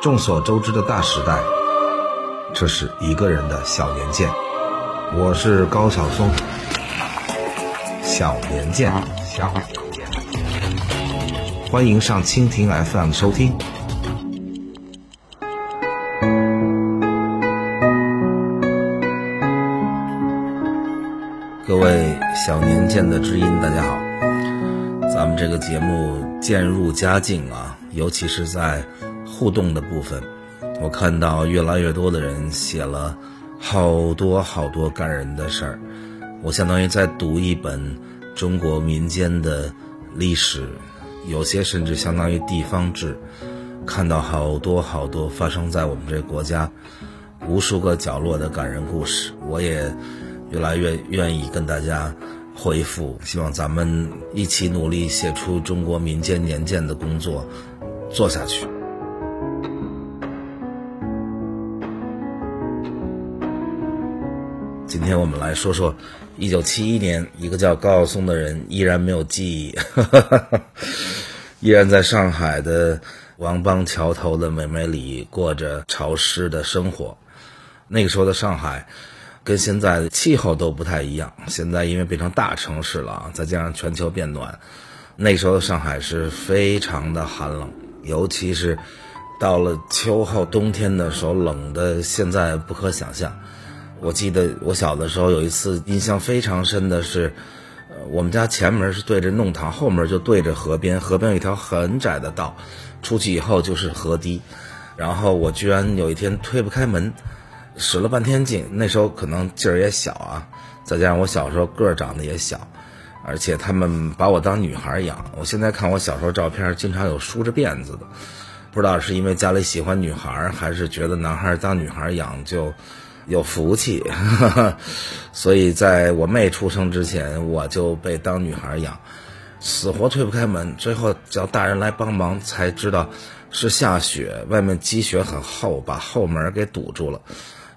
众所周知的大时代，这是一个人的小年鉴。我是高晓松，小年鉴，小年鉴，欢迎上蜻蜓 FM 收听。各位小年鉴的知音，大家好。咱们这个节目渐入佳境啊，尤其是在互动的部分，我看到越来越多的人写了好多好多感人的事儿。我相当于在读一本中国民间的历史，有些甚至相当于地方志，看到好多好多发生在我们这国家无数个角落的感人故事，我也越来越愿意跟大家。回复，希望咱们一起努力写出中国民间年鉴的工作，做下去。今天我们来说说，一九七一年，一个叫高晓松的人依然没有记忆，依然在上海的王邦桥头的美美里过着潮湿的生活。那个时候的上海。跟现在的气候都不太一样。现在因为变成大城市了，再加上全球变暖，那时候的上海是非常的寒冷，尤其是到了秋后冬天的时候，冷的现在不可想象。我记得我小的时候有一次印象非常深的是，呃，我们家前门是对着弄堂，后门就对着河边，河边有一条很窄的道，出去以后就是河堤，然后我居然有一天推不开门。使了半天劲，那时候可能劲儿也小啊，再加上我小时候个儿长得也小，而且他们把我当女孩养。我现在看我小时候照片，经常有梳着辫子的，不知道是因为家里喜欢女孩，还是觉得男孩当女孩养就有福气。所以在我妹出生之前，我就被当女孩养，死活推不开门。最后叫大人来帮忙，才知道是下雪，外面积雪很厚，把后门给堵住了。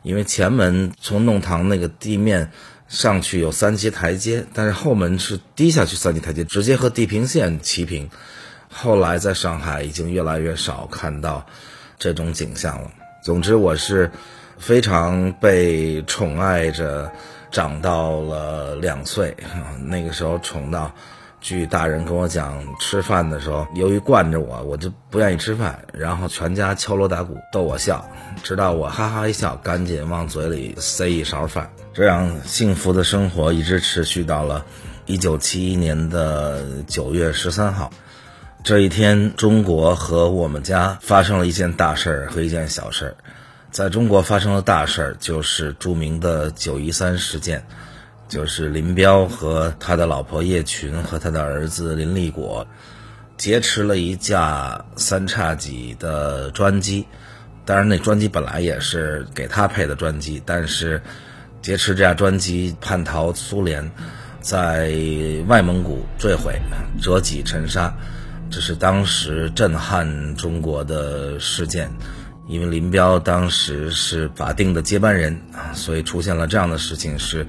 因为前门从弄堂那个地面上去有三级台阶，但是后门是低下去三级台阶，直接和地平线齐平。后来在上海已经越来越少看到这种景象了。总之，我是非常被宠爱着长到了两岁，那个时候宠到。据大人跟我讲，吃饭的时候，由于惯着我，我就不愿意吃饭，然后全家敲锣打鼓逗我笑，直到我哈哈一笑，赶紧往嘴里塞一勺饭。这样幸福的生活一直持续到了一九七一年的九月十三号。这一天，中国和我们家发生了一件大事儿和一件小事儿。在中国发生的大事儿就是著名的九一三事件。就是林彪和他的老婆叶群和他的儿子林立果劫持了一架三叉戟的专机，当然那专机本来也是给他配的专机，但是劫持这架专机叛逃苏联，在外蒙古坠毁，折戟沉沙，这是当时震撼中国的事件，因为林彪当时是法定的接班人啊，所以出现了这样的事情是。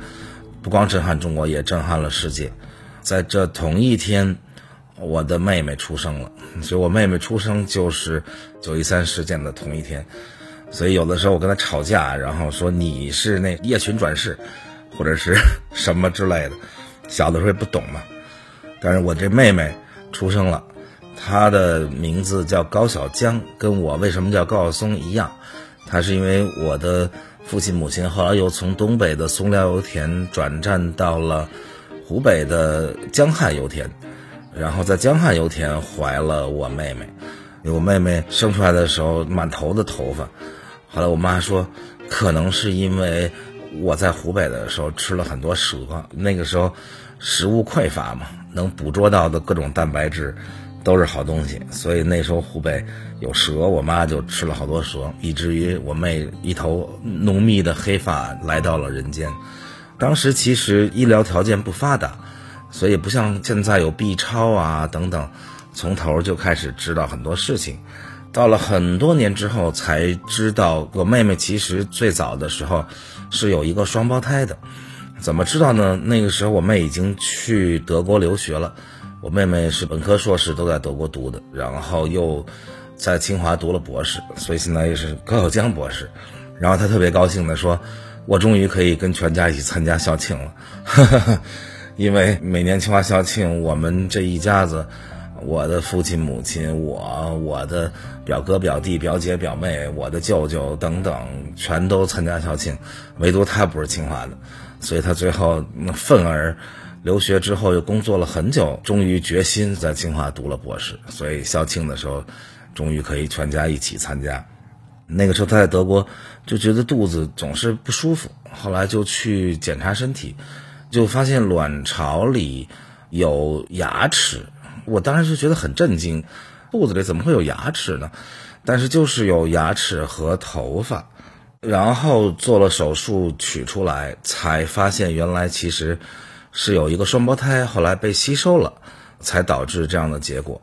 不光震撼中国，也震撼了世界。在这同一天，我的妹妹出生了。所以我妹妹出生就是九一三事件的同一天。所以有的时候我跟她吵架，然后说你是那叶群转世，或者是什么之类的。小的时候也不懂嘛。但是我这妹妹出生了，她的名字叫高小江，跟我为什么叫高晓松一样。她是因为我的。父亲母亲后来又从东北的松辽油田转战到了湖北的江汉油田，然后在江汉油田怀了我妹妹。我妹妹生出来的时候满头的头发，后来我妈说，可能是因为我在湖北的时候吃了很多蛇，那个时候食物匮乏嘛，能捕捉到的各种蛋白质。都是好东西，所以那时候湖北有蛇，我妈就吃了好多蛇，以至于我妹一头浓密的黑发来到了人间。当时其实医疗条件不发达，所以不像现在有 B 超啊等等，从头就开始知道很多事情。到了很多年之后才知道，我妹妹其实最早的时候是有一个双胞胎的。怎么知道呢？那个时候我妹已经去德国留学了。我妹妹是本科、硕士都在德国读的，然后又在清华读了博士，所以现在又是高晓江博士。然后他特别高兴地说：“我终于可以跟全家一起参加校庆了，因为每年清华校庆，我们这一家子，我的父亲、母亲、我、我的表哥、表弟、表姐、表妹、我的舅舅等等，全都参加校庆，唯独他不是清华的，所以他最后那愤而。”留学之后又工作了很久，终于决心在清华读了博士。所以校庆的时候，终于可以全家一起参加。那个时候他在德国就觉得肚子总是不舒服，后来就去检查身体，就发现卵巢里有牙齿。我当时就觉得很震惊，肚子里怎么会有牙齿呢？但是就是有牙齿和头发，然后做了手术取出来，才发现原来其实。是有一个双胞胎，后来被吸收了，才导致这样的结果。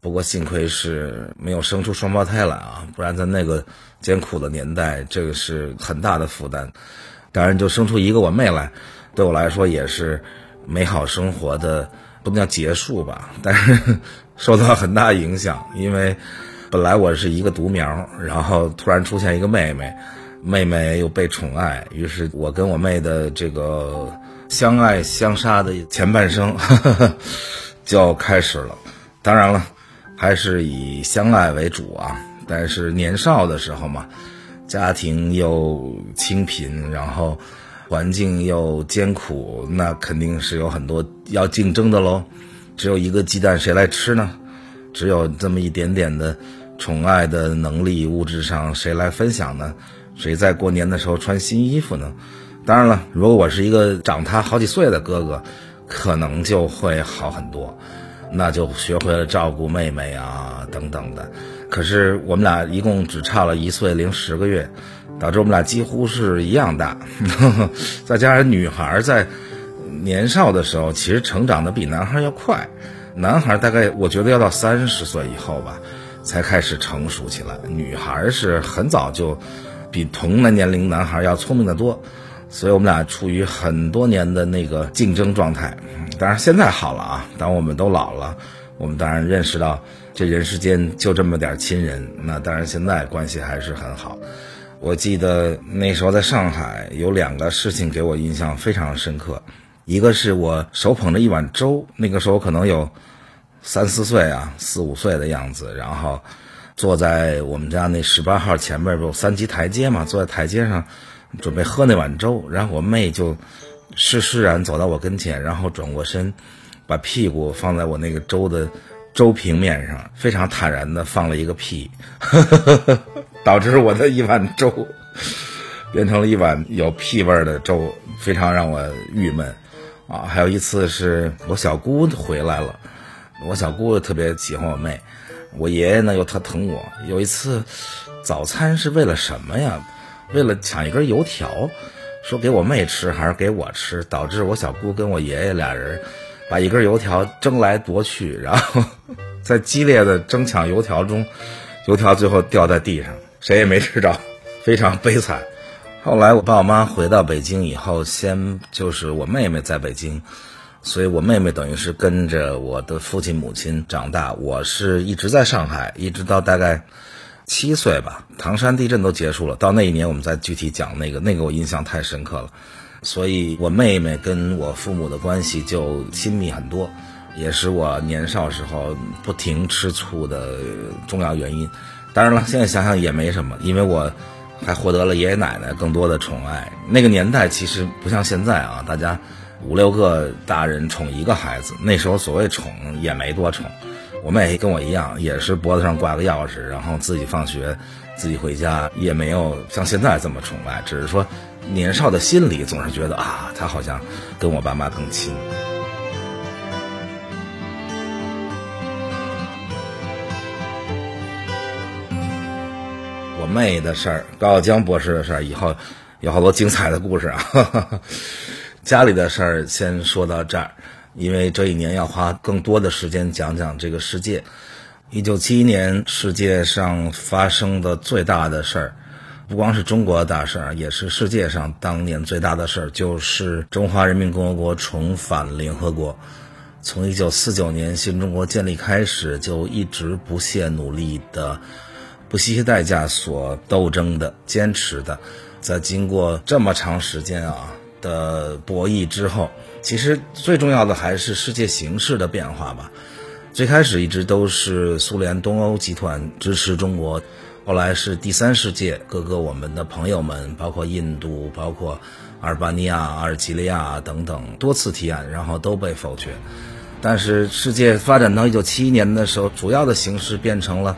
不过幸亏是没有生出双胞胎来啊，不然在那个艰苦的年代，这个是很大的负担。当然，就生出一个我妹来，对我来说也是美好生活的不能叫结束吧，但是受到很大影响。因为本来我是一个独苗，然后突然出现一个妹妹，妹妹又被宠爱，于是我跟我妹的这个。相爱相杀的前半生呵呵 就开始了，当然了，还是以相爱为主啊。但是年少的时候嘛，家庭又清贫，然后环境又艰苦，那肯定是有很多要竞争的喽。只有一个鸡蛋，谁来吃呢？只有这么一点点的宠爱的能力，物质上谁来分享呢？谁在过年的时候穿新衣服呢？当然了，如果我是一个长他好几岁的哥哥，可能就会好很多，那就学会了照顾妹妹啊等等的。可是我们俩一共只差了一岁零十个月，导致我们俩几乎是一样大。再加上女孩在年少的时候，其实成长的比男孩要快，男孩大概我觉得要到三十岁以后吧，才开始成熟起来。女孩是很早就比同的年龄男孩要聪明的多。所以我们俩处于很多年的那个竞争状态，当然现在好了啊。当我们都老了，我们当然认识到这人世间就这么点亲人。那当然现在关系还是很好。我记得那时候在上海有两个事情给我印象非常深刻，一个是我手捧着一碗粥，那个时候可能有三四岁啊，四五岁的样子，然后坐在我们家那十八号前面不有三级台阶嘛，坐在台阶上。准备喝那碗粥，然后我妹就施施然走到我跟前，然后转过身，把屁股放在我那个粥的粥平面上，非常坦然的放了一个屁，导致我的一碗粥变成了一碗有屁味的粥，非常让我郁闷啊！还有一次是我小姑回来了，我小姑特别喜欢我妹，我爷爷呢又特疼我。有一次早餐是为了什么呀？为了抢一根油条，说给我妹吃还是给我吃，导致我小姑跟我爷爷俩人把一根油条争来夺去，然后 在激烈的争抢油条中，油条最后掉在地上，谁也没吃着，非常悲惨。后来我爸我妈回到北京以后，先就是我妹妹在北京，所以我妹妹等于是跟着我的父亲母亲长大，我是一直在上海，一直到大概。七岁吧，唐山地震都结束了。到那一年，我们再具体讲那个，那个我印象太深刻了。所以，我妹妹跟我父母的关系就亲密很多，也是我年少时候不停吃醋的重要原因。当然了，现在想想也没什么，因为我还获得了爷爷奶奶更多的宠爱。那个年代其实不像现在啊，大家五六个大人宠一个孩子，那时候所谓宠也没多宠。我妹跟我一样，也是脖子上挂个钥匙，然后自己放学，自己回家，也没有像现在这么宠爱。只是说，年少的心里总是觉得啊，她好像跟我爸妈更亲。我妹的事儿，高晓江博士的事儿，以后有好多精彩的故事啊。家里的事儿先说到这儿。因为这一年要花更多的时间讲讲这个世界。一九七一年，世界上发生的最大的事儿，不光是中国的大事儿，也是世界上当年最大的事儿，就是中华人民共和国重返联合国。从一九四九年新中国建立开始，就一直不懈努力的、不惜代价所斗争的、坚持的，在经过这么长时间啊的博弈之后，其实最重要的还是世界形势的变化吧。最开始一直都是苏联东欧集团支持中国，后来是第三世界各个我们的朋友们，包括印度、包括阿尔巴尼亚、阿尔及利亚等等多次提案，然后都被否决。但是世界发展到一九七一年的时候，主要的形势变成了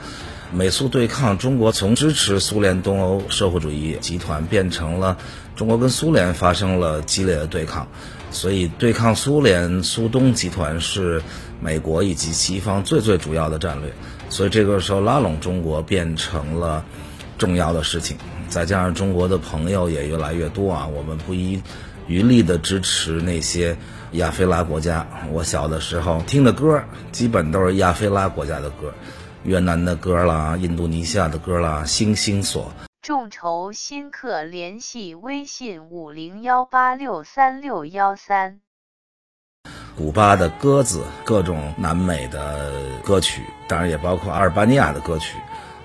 美苏对抗，中国从支持苏联东欧社会主义集团变成了中国跟苏联发生了激烈的对抗。所以，对抗苏联苏东集团是美国以及西方最最主要的战略。所以这个时候，拉拢中国变成了重要的事情。再加上中国的朋友也越来越多啊，我们不遗余力的支持那些亚非拉国家。我小的时候听的歌，基本都是亚非拉国家的歌，越南的歌啦，印度尼西亚的歌啦，《星星锁》。众筹新客联系微信五零幺八六三六幺三。古巴的鸽子，各种南美的歌曲，当然也包括阿尔巴尼亚的歌曲，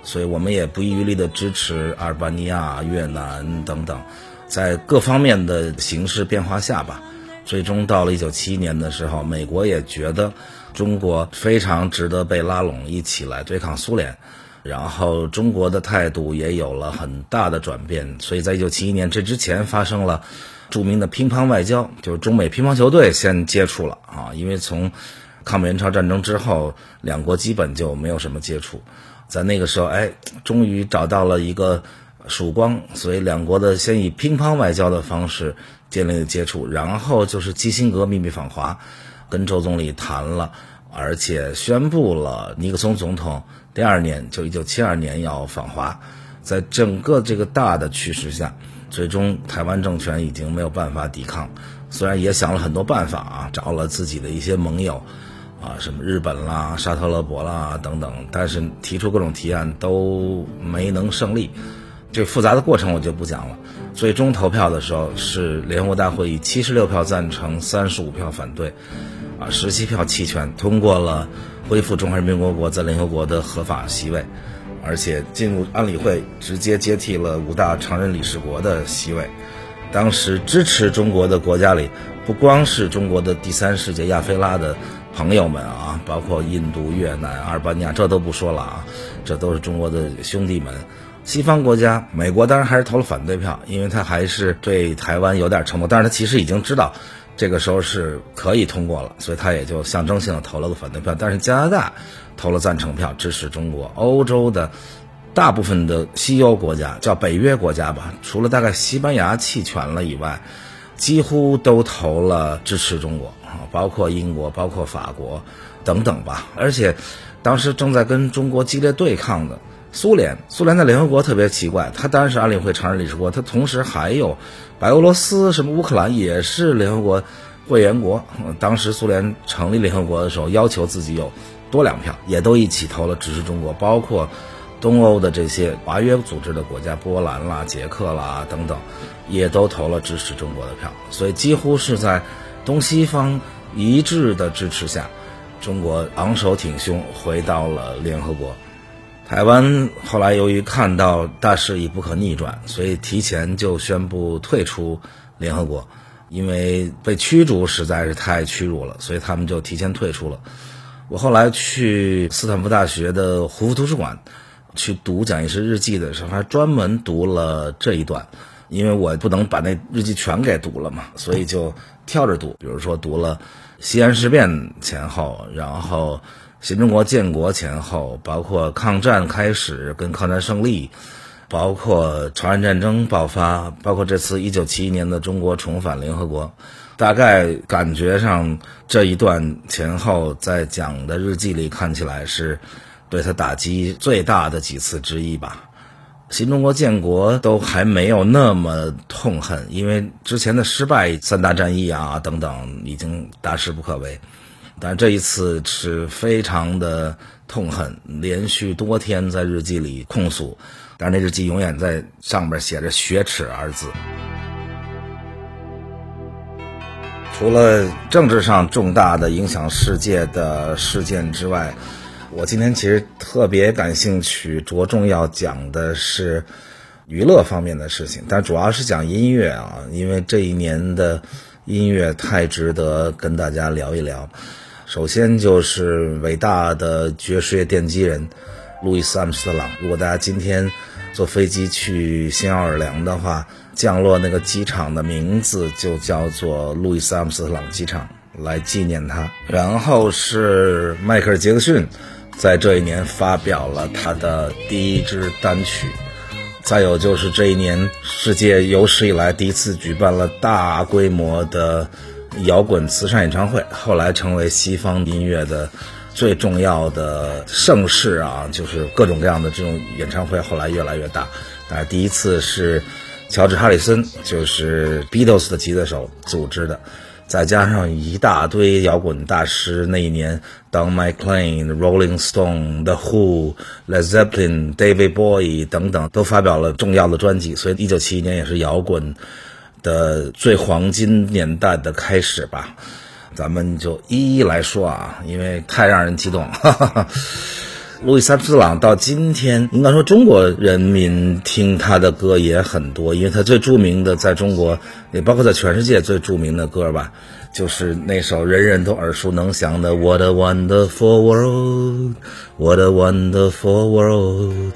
所以我们也不遗余力地支持阿尔巴尼亚、越南等等，在各方面的形势变化下吧，最终到了一九七一年的时候，美国也觉得中国非常值得被拉拢一起来对抗苏联。然后中国的态度也有了很大的转变，所以在一九七一年这之前发生了著名的乒乓外交，就是中美乒乓球队先接触了啊，因为从抗美援朝战争之后，两国基本就没有什么接触，在那个时候，哎，终于找到了一个曙光，所以两国的先以乒乓外交的方式建立了接触，然后就是基辛格秘密访华，跟周总理谈了，而且宣布了尼克松总统。第二年就一九七二年要访华，在整个这个大的趋势下，最终台湾政权已经没有办法抵抗。虽然也想了很多办法啊，找了自己的一些盟友，啊，什么日本啦、沙特勒伯啦等等，但是提出各种提案都没能胜利。这复杂的过程我就不讲了。最终投票的时候是联合国大会以七十六票赞成、三十五票反对，啊，十七票弃权通过了。恢复中华人民共和国在联合国的合法席位，而且进入安理会，直接接替了五大常任理事国的席位。当时支持中国的国家里，不光是中国的第三世界亚非拉的朋友们啊，包括印度、越南、阿尔巴尼亚，这都不说了啊，这都是中国的兄弟们。西方国家，美国当然还是投了反对票，因为他还是对台湾有点承诺，但是他其实已经知道。这个时候是可以通过了，所以他也就象征性的投了个反对票。但是加拿大投了赞成票，支持中国。欧洲的大部分的西欧国家，叫北约国家吧，除了大概西班牙弃权了以外，几乎都投了支持中国，包括英国、包括法国等等吧。而且当时正在跟中国激烈对抗的。苏联，苏联在联合国特别奇怪，它当然是安理会常任理事国，它同时还有白俄罗斯、什么乌克兰也是联合国会员国。当时苏联成立联合国的时候，要求自己有多两票，也都一起投了支持中国。包括东欧的这些华约组织的国家，波兰啦、捷克啦等等，也都投了支持中国的票。所以几乎是在东西方一致的支持下，中国昂首挺胸回到了联合国。台湾后来由于看到大势已不可逆转，所以提前就宣布退出联合国，因为被驱逐实在是太屈辱了，所以他们就提前退出了。我后来去斯坦福大学的胡佛图书馆去读蒋介石日记的时候，还专门读了这一段，因为我不能把那日记全给读了嘛，所以就跳着读。比如说读了西安事变前后，然后。新中国建国前后，包括抗战开始跟抗战胜利，包括朝鲜战争爆发，包括这次一九七一年的中国重返联合国，大概感觉上这一段前后在讲的日记里看起来是对他打击最大的几次之一吧。新中国建国都还没有那么痛恨，因为之前的失败，三大战役啊等等，已经大势不可为。但这一次是非常的痛恨，连续多天在日记里控诉，但是那日记永远在上面写着“雪耻”二字。除了政治上重大的影响世界的事件之外，我今天其实特别感兴趣，着重要讲的是娱乐方面的事情，但主要是讲音乐啊，因为这一年的音乐太值得跟大家聊一聊。首先就是伟大的爵士乐奠基人路易斯·阿姆斯特朗。如果大家今天坐飞机去新奥尔良的话，降落那个机场的名字就叫做路易斯·阿姆斯特朗机场，来纪念他。然后是迈克尔·杰克逊，在这一年发表了他的第一支单曲。再有就是这一年，世界有史以来第一次举办了大规模的摇滚慈善演唱会，后来成为西方音乐的最重要的盛事啊，就是各种各样的这种演唱会，后来越来越大。但是第一次是。乔治·哈里森就是 Beatles 的吉他手组织的，再加上一大堆摇滚大师。那一年，Don McLean、Rolling Stone、The Who、Led Zeppelin、David Bowie 等等都发表了重要的专辑。所以，1971年也是摇滚的最黄金年代的开始吧。咱们就一一来说啊，因为太让人激动。了。路易斯·阿姆斯朗到今天，应该说中国人民听他的歌也很多，因为他最著名的在中国，也包括在全世界最著名的歌吧，就是那首人人都耳熟能详的《What a Wonderful World》，What a Wonderful World。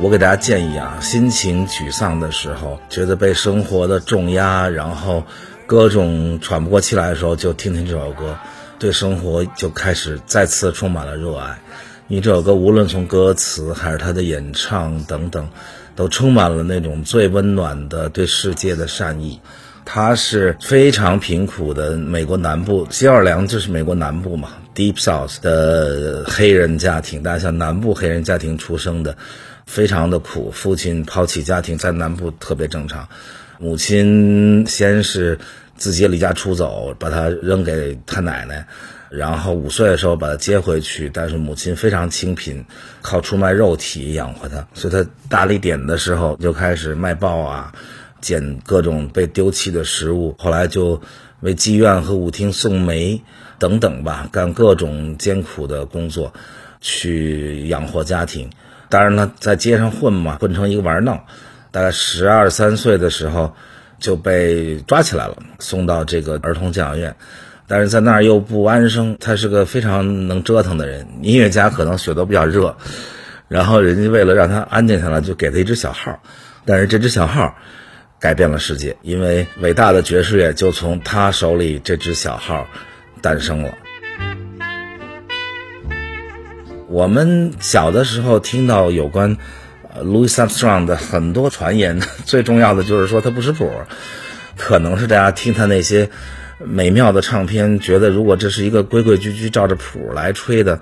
我给大家建议啊，心情沮丧的时候，觉得被生活的重压，然后。各种喘不过气来的时候，就听听这首歌，对生活就开始再次充满了热爱。因为这首歌无论从歌词还是他的演唱等等，都充满了那种最温暖的对世界的善意。他是非常贫苦的美国南部，新奥尔良就是美国南部嘛，Deep South 的黑人家庭，大家像南部黑人家庭出生的，非常的苦。父亲抛弃家庭，在南部特别正常。母亲先是自己离家出走，把他扔给他奶奶，然后五岁的时候把他接回去。但是母亲非常清贫，靠出卖肉体养活他。所以他大了一点的时候就开始卖报啊，捡各种被丢弃的食物。后来就为妓院和舞厅送煤等等吧，干各种艰苦的工作，去养活家庭。当然了，在街上混嘛，混成一个玩闹。大概十二三岁的时候，就被抓起来了，送到这个儿童教养院。但是在那儿又不安生。他是个非常能折腾的人，音乐家可能血都比较热。然后人家为了让他安静下来，就给他一只小号。但是这只小号改变了世界，因为伟大的爵士乐就从他手里这只小号诞生了。我们小的时候听到有关。Louis Armstrong 的很多传言，最重要的就是说他不识谱，可能是大家听他那些美妙的唱片，觉得如果这是一个规规矩矩照着谱来吹的，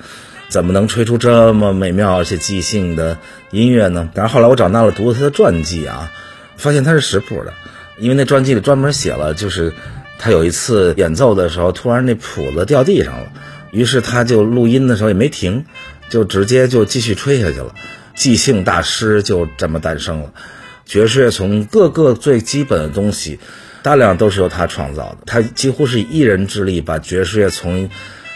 怎么能吹出这么美妙而且即兴的音乐呢？但是后来我长大了，读了他的传记啊，发现他是识谱的，因为那传记里专门写了，就是他有一次演奏的时候，突然那谱子掉地上了，于是他就录音的时候也没停，就直接就继续吹下去了。即兴大师就这么诞生了，爵士乐从各个最基本的东西，大量都是由他创造的。他几乎是一人之力把爵士乐从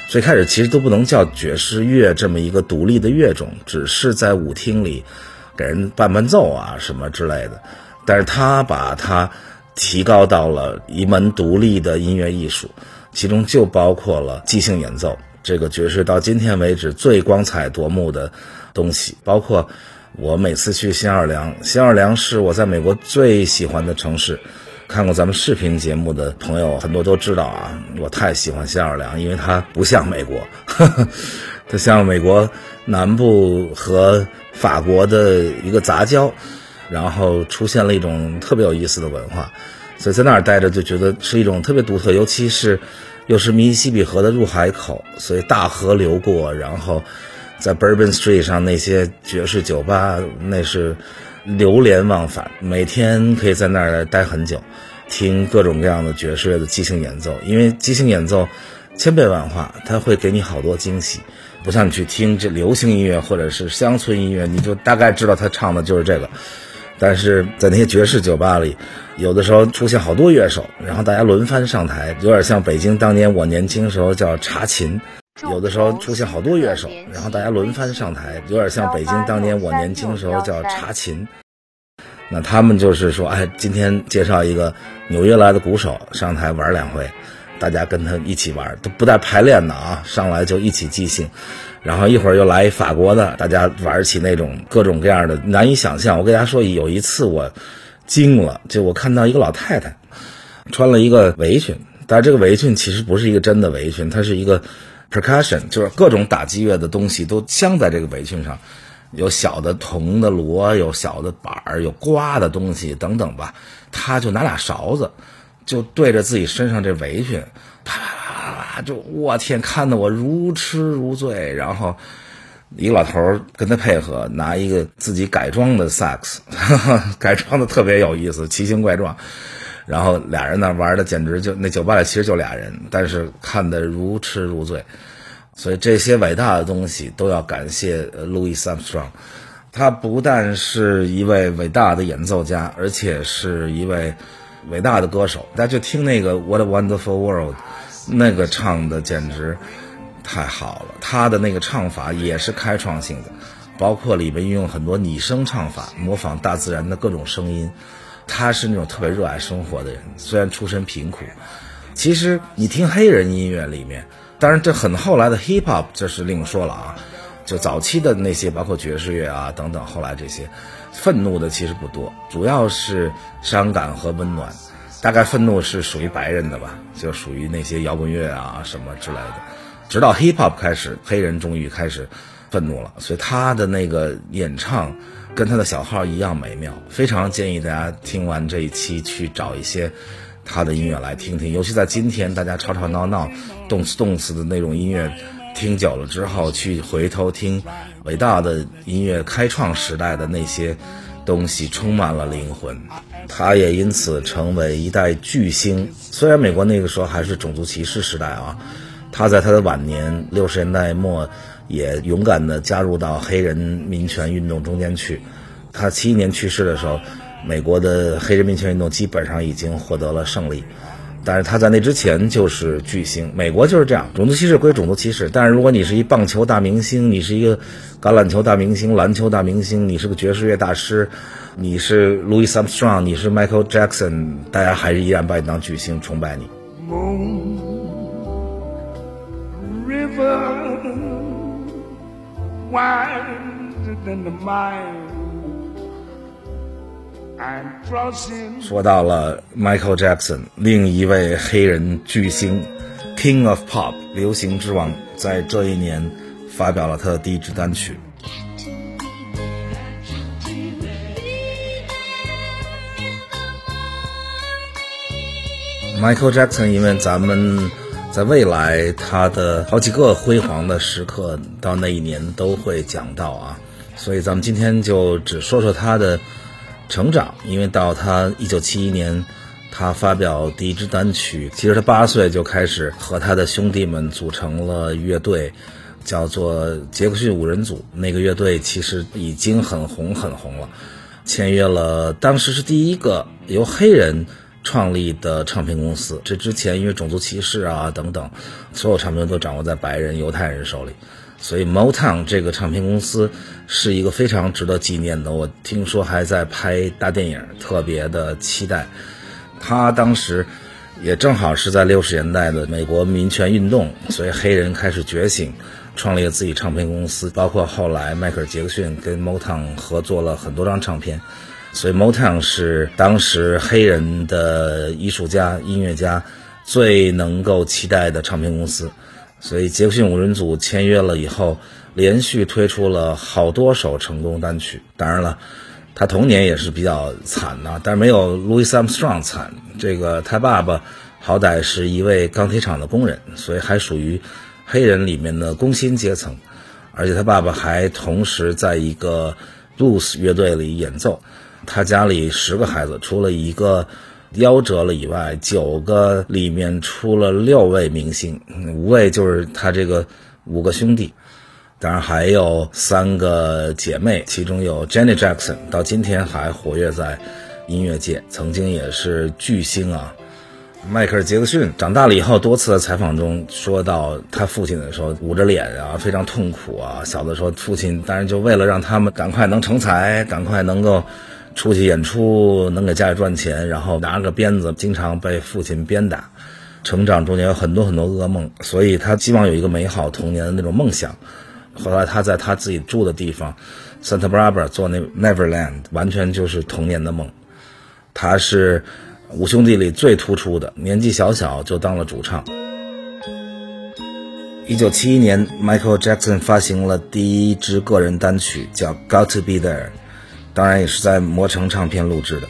最开始其实都不能叫爵士乐这么一个独立的乐种，只是在舞厅里给人伴伴奏啊什么之类的。但是他把它提高到了一门独立的音乐艺术，其中就包括了即兴演奏。这个爵士到今天为止最光彩夺目的。东西包括我每次去新奥尔良，新奥尔良是我在美国最喜欢的城市。看过咱们视频节目的朋友很多都知道啊，我太喜欢新奥尔良，因为它不像美国，它像美国南部和法国的一个杂交，然后出现了一种特别有意思的文化，所以在那儿待着就觉得是一种特别独特，尤其是又是密西西比河的入海口，所以大河流过，然后。在 Bourbon Street 上那些爵士酒吧，那是流连忘返，每天可以在那儿待很久，听各种各样的爵士乐的即兴演奏。因为即兴演奏千变万化，它会给你好多惊喜，不像你去听这流行音乐或者是乡村音乐，你就大概知道他唱的就是这个。但是在那些爵士酒吧里，有的时候出现好多乐手，然后大家轮番上台，有点像北京当年我年轻时候叫查琴。有的时候出现好多乐手，然后大家轮番上台，有点像北京当年我年轻时候叫查琴。那他们就是说，哎，今天介绍一个纽约来的鼓手上台玩两回，大家跟他一起玩，都不带排练的啊，上来就一起即兴。然后一会儿又来法国的，大家玩起那种各种各样的难以想象。我跟大家说，有一次我惊了，就我看到一个老太太穿了一个围裙，但是这个围裙其实不是一个真的围裙，它是一个 percussion，就是各种打击乐的东西都镶在这个围裙上，有小的铜的锣，有小的板儿，有刮的东西等等吧。她就拿俩勺子，就对着自己身上这围裙，啪啪啪。啊！就我天，看得我如痴如醉。然后一个老头跟他配合，拿一个自己改装的萨克斯，改装的特别有意思，奇形怪状。然后俩人呢玩的简直就那酒吧里其实就俩人，但是看得如痴如醉。所以这些伟大的东西都要感谢路易斯·阿姆斯特朗。他不但是一位伟大的演奏家，而且是一位伟大的歌手。大家就听那个《What a Wonderful World》。那个唱的简直太好了，他的那个唱法也是开创性的，包括里面运用很多拟声唱法，模仿大自然的各种声音。他是那种特别热爱生活的人，虽然出身贫苦。其实你听黑人音乐里面，当然这很后来的 hip hop 这是另说了啊，就早期的那些包括爵士乐啊等等，后来这些愤怒的其实不多，主要是伤感和温暖。大概愤怒是属于白人的吧，就属于那些摇滚乐啊什么之类的。直到 hip hop 开始，黑人终于开始愤怒了，所以他的那个演唱跟他的小号一样美妙。非常建议大家听完这一期去找一些他的音乐来听听，尤其在今天大家吵吵闹闹、动次动次的那种音乐听久了之后，去回头听伟大的音乐开创时代的那些东西，充满了灵魂。他也因此成为一代巨星。虽然美国那个时候还是种族歧视时代啊，他在他的晚年六十年代末也勇敢地加入到黑人民权运动中间去。他七一年去世的时候，美国的黑人民权运动基本上已经获得了胜利。但是他在那之前就是巨星。美国就是这样，种族歧视归种族歧视，但是如果你是一棒球大明星，你是一个橄榄球大明星、篮球大明星，你是个爵士乐大师。你是 Louis Armstrong，你是 Michael Jackson，大家还是依然把你当巨星，崇拜你。说到了 Michael Jackson，另一位黑人巨星，King of Pop，流行之王，在这一年发表了他的第一支单曲。Michael Jackson，因为咱们在未来他的好几个辉煌的时刻，到那一年都会讲到啊，所以咱们今天就只说说他的成长。因为到他一九七一年，他发表第一支单曲，其实他八岁就开始和他的兄弟们组成了乐队，叫做杰克逊五人组。那个乐队其实已经很红很红了，签约了，当时是第一个由黑人。创立的唱片公司，这之前因为种族歧视啊等等，所有唱片都掌握在白人、犹太人手里，所以 Motown 这个唱片公司是一个非常值得纪念的。我听说还在拍大电影，特别的期待。他当时也正好是在六十年代的美国民权运动，所以黑人开始觉醒，创立了自己唱片公司，包括后来迈克尔·杰克逊跟 Motown 合作了很多张唱片。所以，Motown 是当时黑人的艺术家、音乐家最能够期待的唱片公司。所以，杰克逊五人组签约了以后，连续推出了好多首成功单曲。当然了，他童年也是比较惨的，但是没有 Louis Armstrong 惨。这个他爸爸好歹是一位钢铁厂的工人，所以还属于黑人里面的工薪阶层。而且他爸爸还同时在一个 blues 乐队里演奏。他家里十个孩子，除了一个夭折了以外，九个里面出了六位明星，五位就是他这个五个兄弟。当然还有三个姐妹，其中有 Janet Jackson，到今天还活跃在音乐界，曾经也是巨星啊。迈克尔·杰克逊长大了以后，多次的采访中说到他父亲的时候，捂着脸啊，非常痛苦啊。小的时候，父亲当然就为了让他们赶快能成才，赶快能够出去演出，能给家里赚钱，然后拿个鞭子，经常被父亲鞭打。成长中间有很多很多噩梦，所以他希望有一个美好童年的那种梦想。后来他在他自己住的地方，Santa Barbara 做那 Neverland，完全就是童年的梦。他是。五兄弟里最突出的，年纪小小就当了主唱。一九七一年，Michael Jackson 发行了第一支个人单曲，叫《Got to Be There》，当然也是在魔城唱片录制的。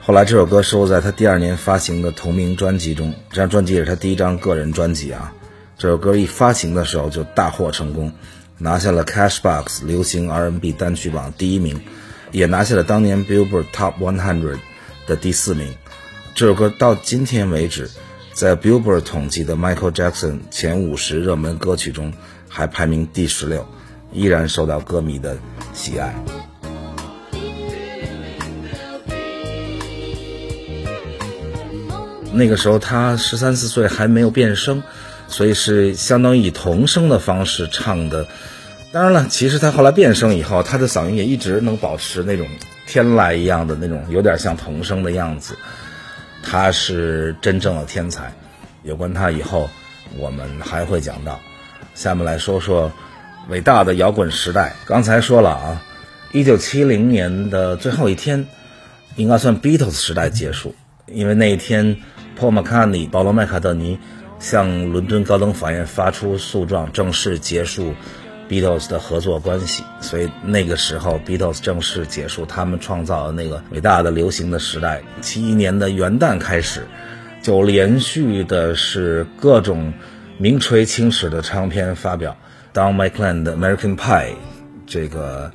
后来这首歌收录在他第二年发行的同名专辑中，这张专辑也是他第一张个人专辑啊。这首歌一发行的时候就大获成功，拿下了 Cashbox 流行 R&B 单曲榜第一名，也拿下了当年 Billboard Top 100的第四名。这首歌到今天为止，在 Billboard 统计的 Michael Jackson 前五十热门歌曲中，还排名第十六，依然受到歌迷的喜爱。那个时候他十三四岁，还没有变声，所以是相当于以童声的方式唱的。当然了，其实他后来变声以后，他的嗓音也一直能保持那种天籁一样的那种，有点像童声的样子。他是真正的天才，有关他以后我们还会讲到。下面来说说伟大的摇滚时代。刚才说了啊，一九七零年的最后一天，应该算 Beatles 时代结束，因为那一天，Paul McCartney 保罗麦卡特尼向伦敦高等法院发出诉状，正式结束。Beatles 的合作关系，所以那个时候 Beatles 正式结束他们创造的那个伟大的流行的时代。七一年的元旦开始，就连续的是各种名垂青史的唱片发表。当 Michael 的 American Pie，这个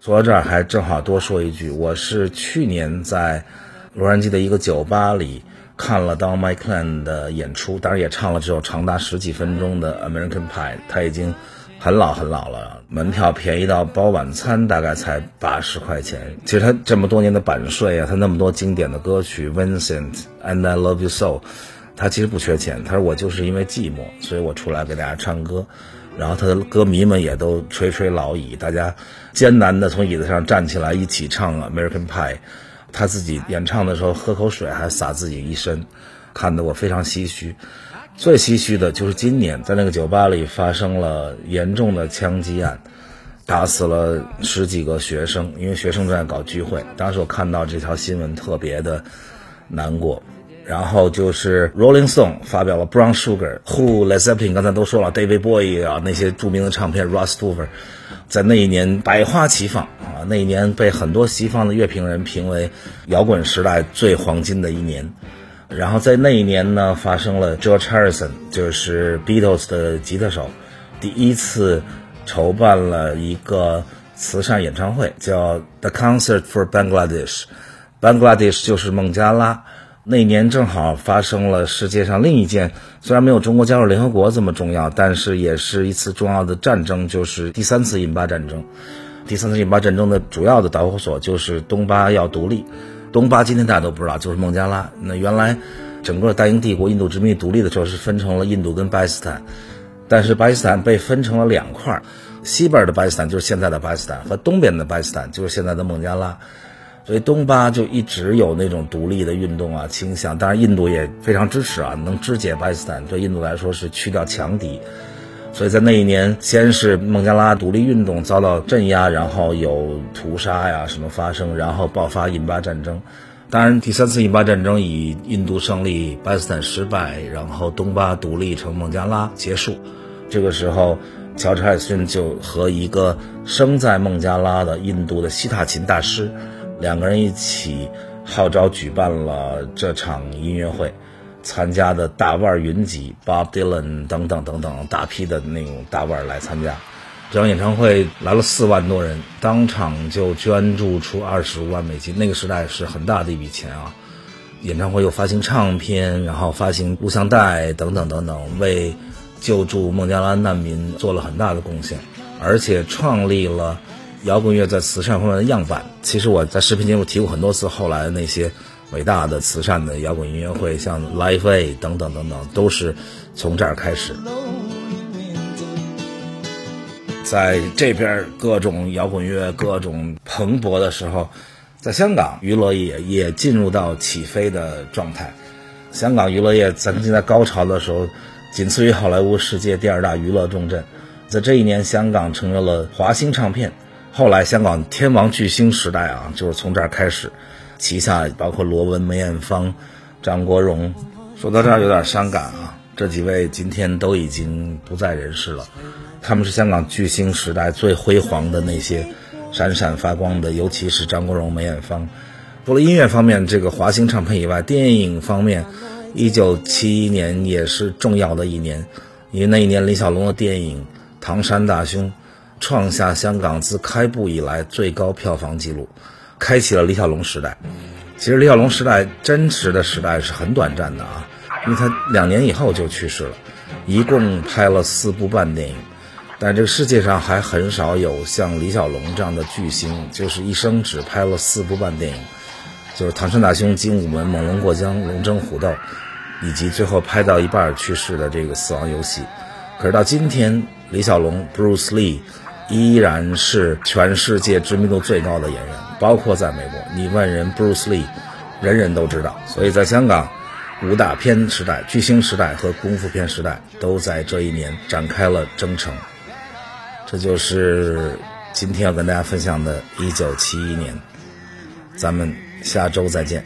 说到这儿还正好多说一句，我是去年在洛杉矶的一个酒吧里看了当 Michael 的演出，当然也唱了这首长达十几分钟的 American Pie，他已经。很老很老了，门票便宜到包晚餐大概才八十块钱。其实他这么多年的版税啊，他那么多经典的歌曲，Vincent and I Love You So，他其实不缺钱。他说我就是因为寂寞，所以我出来给大家唱歌。然后他的歌迷们也都垂垂老矣，大家艰难的从椅子上站起来一起唱 American Pie。他自己演唱的时候喝口水还洒自己一身，看得我非常唏嘘。最唏嘘的就是今年在那个酒吧里发生了严重的枪击案，打死了十几个学生，因为学生正在搞聚会。当时我看到这条新闻特别的难过。然后就是 Rolling Stone 发表了 Brown Sugar、Who、Led Zeppelin，刚才都说了，David Bowie 啊那些著名的唱片，Russ t o v e r 在那一年百花齐放啊，那一年被很多西方的乐评人评为摇滚时代最黄金的一年。然后在那一年呢，发生了 George Harrison，就是 Beatles 的吉他手，第一次筹办了一个慈善演唱会，叫 The Concert for Bangladesh。Bangladesh 就是孟加拉。那年正好发生了世界上另一件，虽然没有中国加入联合国这么重要，但是也是一次重要的战争，就是第三次印巴战争。第三次印巴战争的主要的导火索就是东巴要独立。东巴今天大家都不知道，就是孟加拉。那原来整个大英帝国印度殖民独立的时候是分成了印度跟巴基斯坦，但是巴基斯坦被分成了两块，西边的巴基斯坦就是现在的巴基斯坦，和东边的巴基斯坦就是现在的孟加拉。所以东巴就一直有那种独立的运动啊倾向，当然印度也非常支持啊，能肢解巴基斯坦对印度来说是去掉强敌。所以在那一年，先是孟加拉独立运动遭到镇压，然后有屠杀呀什么发生，然后爆发印巴战争。当然，第三次印巴战争以印度胜利，巴基斯坦失败，然后东巴独立成孟加拉结束。这个时候，乔治·海逊就和一个生在孟加拉的印度的西塔琴大师，两个人一起号召举办了这场音乐会。参加的大腕云集，Bob Dylan 等等等等，大批的那种大腕来参加。这场演唱会来了四万多人，当场就捐助出二十五万美金。那个时代是很大的一笔钱啊！演唱会又发行唱片，然后发行录像带等等等等，为救助孟加拉难民做了很大的贡献。而且创立了摇滚乐在慈善方面的样板。其实我在视频节目提过很多次，后来那些伟大的慈善的摇滚音乐会，像 Live A 等等等等，都是从这儿开始。在这边各种摇滚乐各种蓬勃的时候，在香港娱乐业也进入到起飞的状态。香港娱乐业曾经在高潮的时候，仅次于好莱坞世界第二大娱乐重镇。在这一年，香港成为了华星唱片。后来，香港天王巨星时代啊，就是从这儿开始。旗下包括罗文、梅艳芳、张国荣。说到这儿有点伤感啊，这几位今天都已经不在人世了。他们是香港巨星时代最辉煌的那些闪闪发光的，尤其是张国荣、梅艳芳。除了音乐方面，这个华星唱片以外，电影方面，一九七一年也是重要的一年，因为那一年李小龙的电影《唐山大兄》创下香港自开埠以来最高票房纪录，开启了李小龙时代。其实李小龙时代真实的时代是很短暂的啊，因为他两年以后就去世了，一共拍了四部半电影。但这个世界上还很少有像李小龙这样的巨星，就是一生只拍了四部半电影。就是《唐山大兄》《精武门》《猛龙过江》《龙争虎斗》，以及最后拍到一半去世的这个《死亡游戏》。可是到今天，李小龙 （Bruce Lee） 依然是全世界知名度最高的演员，包括在美国，你问人 Bruce Lee，人人都知道。所以在香港，武打片时代、巨星时代和功夫片时代都在这一年展开了征程。这就是今天要跟大家分享的1971年，咱们。下周再见。